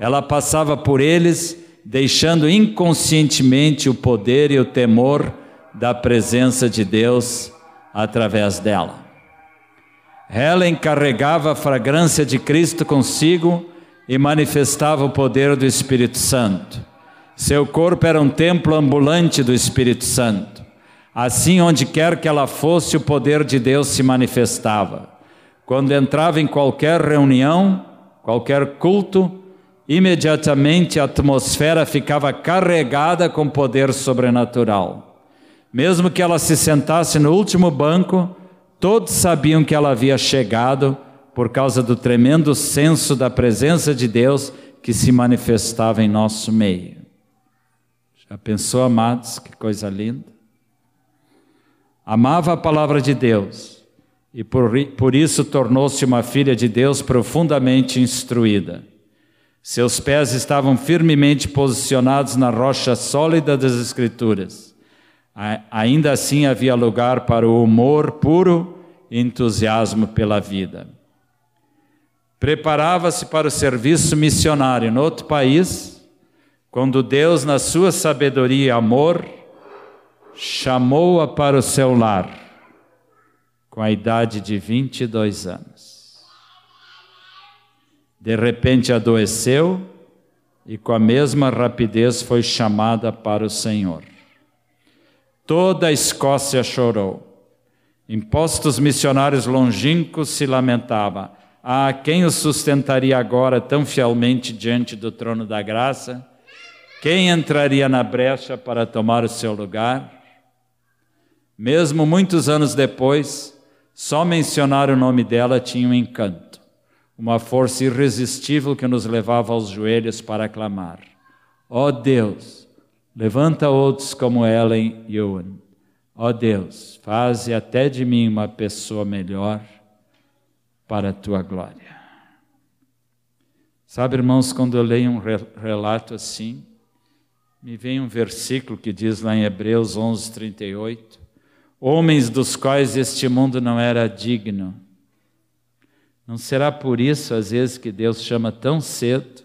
Ela passava por eles, deixando inconscientemente o poder e o temor da presença de Deus através dela. Helen carregava a fragrância de Cristo consigo e manifestava o poder do Espírito Santo. Seu corpo era um templo ambulante do Espírito Santo. Assim, onde quer que ela fosse, o poder de Deus se manifestava. Quando entrava em qualquer reunião, qualquer culto, imediatamente a atmosfera ficava carregada com poder sobrenatural. Mesmo que ela se sentasse no último banco, todos sabiam que ela havia chegado por causa do tremendo senso da presença de Deus que se manifestava em nosso meio. Já pensou, amados, que coisa linda? Amava a palavra de Deus e por, por isso tornou-se uma filha de Deus profundamente instruída. Seus pés estavam firmemente posicionados na rocha sólida das Escrituras ainda assim havia lugar para o humor puro e entusiasmo pela vida. Preparava-se para o serviço missionário no outro país, quando Deus, na sua sabedoria e amor, chamou-a para o seu lar, com a idade de 22 anos. De repente adoeceu e, com a mesma rapidez, foi chamada para o Senhor. Toda a Escócia chorou. Impostos missionários longínquos se lamentava. Ah, quem o sustentaria agora tão fielmente diante do trono da graça? Quem entraria na brecha para tomar o seu lugar? Mesmo muitos anos depois, só mencionar o nome dela tinha um encanto, uma força irresistível que nos levava aos joelhos para clamar: Ó oh Deus, levanta outros como Ellen Ewan. Ó oh Deus, faze até de mim uma pessoa melhor para a tua glória. Sabe, irmãos, quando eu leio um relato assim, me vem um versículo que diz lá em Hebreus 11, 38, homens dos quais este mundo não era digno. Não será por isso, às vezes, que Deus chama tão cedo,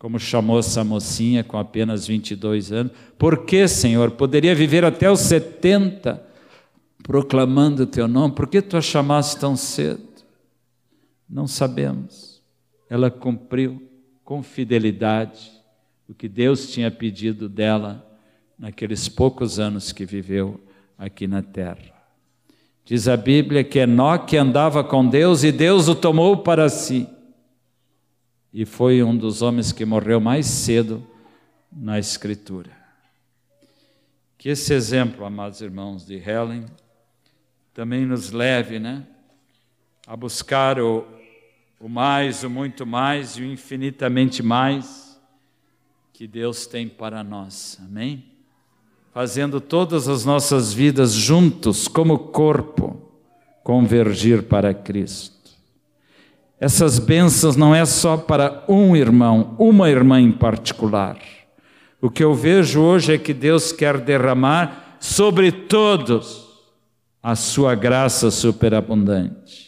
como chamou essa mocinha com apenas 22 anos? Por que, Senhor? Poderia viver até os 70 proclamando o teu nome, por que tu a chamaste tão cedo? Não sabemos. Ela cumpriu com fidelidade o que Deus tinha pedido dela naqueles poucos anos que viveu aqui na terra. Diz a Bíblia que Enoque andava com Deus e Deus o tomou para si. E foi um dos homens que morreu mais cedo na Escritura. Que esse exemplo, amados irmãos de Helen, também nos leve, né, a buscar o, o mais, o muito mais e o infinitamente mais que Deus tem para nós. Amém? Fazendo todas as nossas vidas juntos, como corpo, convergir para Cristo. Essas bênçãos não é só para um irmão, uma irmã em particular. O que eu vejo hoje é que Deus quer derramar sobre todos a sua graça superabundante.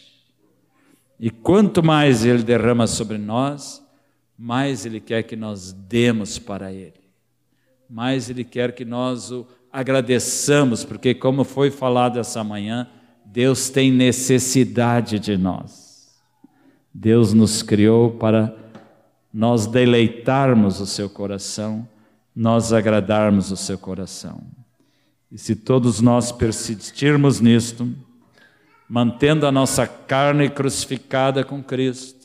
E quanto mais Ele derrama sobre nós, mais Ele quer que nós demos para Ele. Mais Ele quer que nós o agradeçamos, porque, como foi falado essa manhã, Deus tem necessidade de nós. Deus nos criou para nós deleitarmos o seu coração, nós agradarmos o seu coração. E se todos nós persistirmos nisto, mantendo a nossa carne crucificada com Cristo,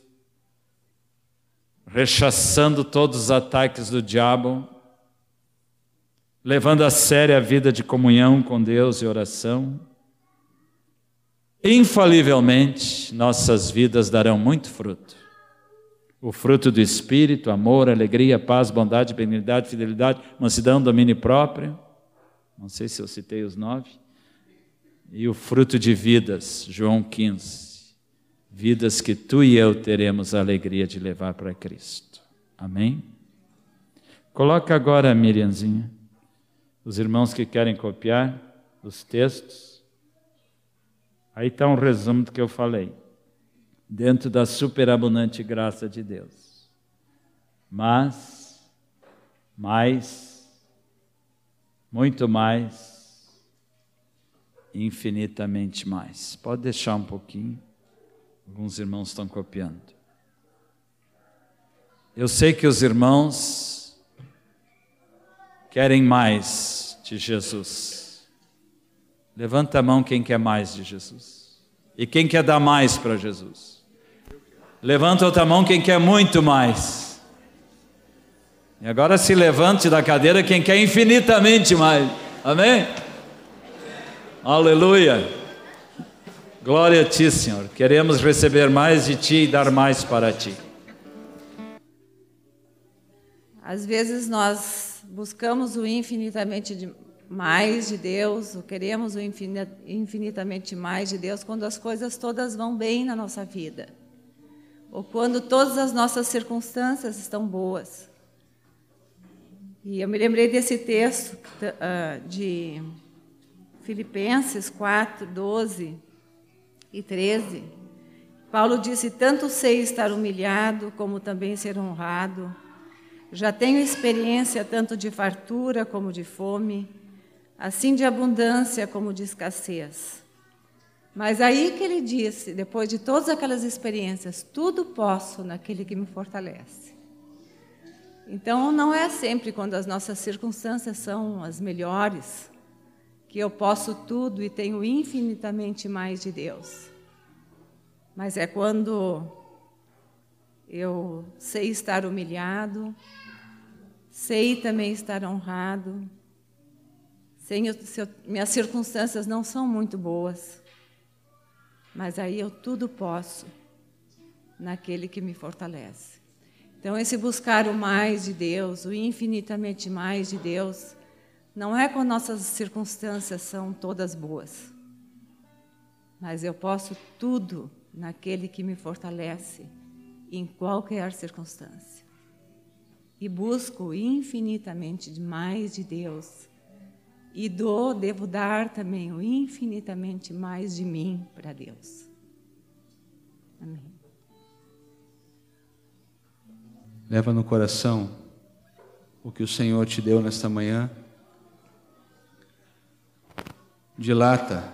rechaçando todos os ataques do diabo, levando a sério a vida de comunhão com Deus e oração, infalivelmente nossas vidas darão muito fruto. O fruto do Espírito, amor, alegria, paz, bondade, benignidade, fidelidade, mansidão, domínio próprio não sei se eu citei os nove. E o fruto de vidas, João 15. Vidas que tu e eu teremos a alegria de levar para Cristo. Amém? Coloca agora, Miriamzinha, os irmãos que querem copiar os textos. Aí está um resumo do que eu falei. Dentro da superabundante graça de Deus. Mas, mais, muito mais, infinitamente mais. Pode deixar um pouquinho, alguns irmãos estão copiando. Eu sei que os irmãos querem mais de Jesus. Levanta a mão quem quer mais de Jesus. E quem quer dar mais para Jesus? Levanta outra mão quem quer muito mais. E agora se levante da cadeira quem quer infinitamente mais. Amém? Aleluia. Glória a ti, Senhor. Queremos receber mais de ti e dar mais para ti. Às vezes nós buscamos o infinitamente mais de Deus, queremos o infinitamente mais de Deus quando as coisas todas vão bem na nossa vida, ou quando todas as nossas circunstâncias estão boas. E eu me lembrei desse texto uh, de Filipenses 4, 12 e 13. Paulo disse: Tanto sei estar humilhado, como também ser honrado. Já tenho experiência tanto de fartura como de fome, assim de abundância como de escassez. Mas aí que ele disse, depois de todas aquelas experiências, tudo posso naquele que me fortalece. Então, não é sempre quando as nossas circunstâncias são as melhores que eu posso tudo e tenho infinitamente mais de Deus. Mas é quando eu sei estar humilhado, sei também estar honrado, sei, se minhas circunstâncias não são muito boas, mas aí eu tudo posso naquele que me fortalece. Então, esse buscar o mais de Deus, o infinitamente mais de Deus, não é quando nossas circunstâncias são todas boas, mas eu posso tudo naquele que me fortalece em qualquer circunstância. E busco infinitamente mais de Deus. E dou, devo dar também o infinitamente mais de mim para Deus. Amém. Leva no coração o que o Senhor te deu nesta manhã dilata,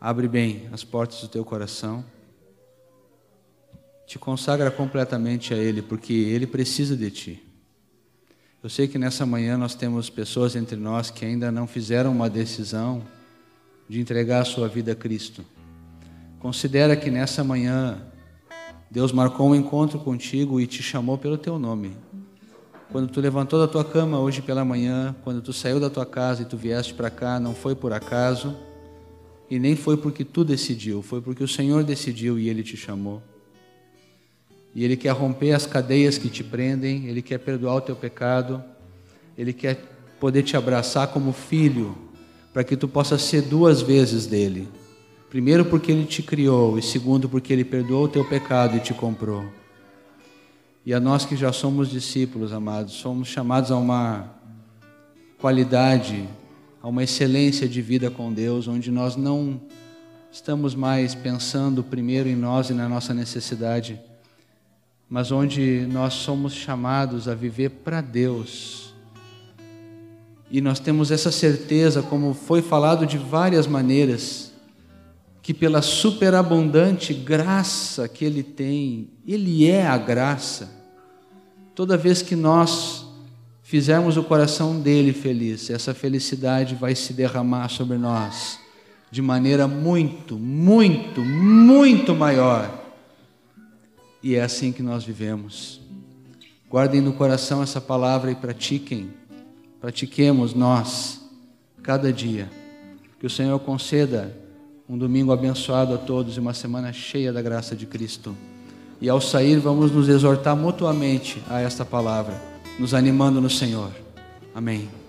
abre bem as portas do teu coração, te consagra completamente a Ele, porque Ele precisa de ti. Eu sei que nessa manhã nós temos pessoas entre nós que ainda não fizeram uma decisão de entregar a sua vida a Cristo. Considera que nessa manhã Deus marcou um encontro contigo e te chamou pelo teu nome. Quando tu levantou da tua cama hoje pela manhã, quando tu saiu da tua casa e tu vieste para cá, não foi por acaso e nem foi porque tu decidiu, foi porque o Senhor decidiu e ele te chamou. E ele quer romper as cadeias que te prendem, ele quer perdoar o teu pecado, ele quer poder te abraçar como filho, para que tu possa ser duas vezes dele. Primeiro porque ele te criou e segundo porque ele perdoou o teu pecado e te comprou. E a nós que já somos discípulos, amados, somos chamados a uma qualidade, a uma excelência de vida com Deus, onde nós não estamos mais pensando primeiro em nós e na nossa necessidade, mas onde nós somos chamados a viver para Deus. E nós temos essa certeza, como foi falado de várias maneiras, que pela superabundante graça que Ele tem, Ele é a graça. Toda vez que nós fizermos o coração dele feliz, essa felicidade vai se derramar sobre nós de maneira muito, muito, muito maior. E é assim que nós vivemos. Guardem no coração essa palavra e pratiquem. Pratiquemos nós, cada dia. Que o Senhor conceda um domingo abençoado a todos e uma semana cheia da graça de Cristo. E ao sair, vamos nos exortar mutuamente a esta palavra, nos animando no Senhor. Amém.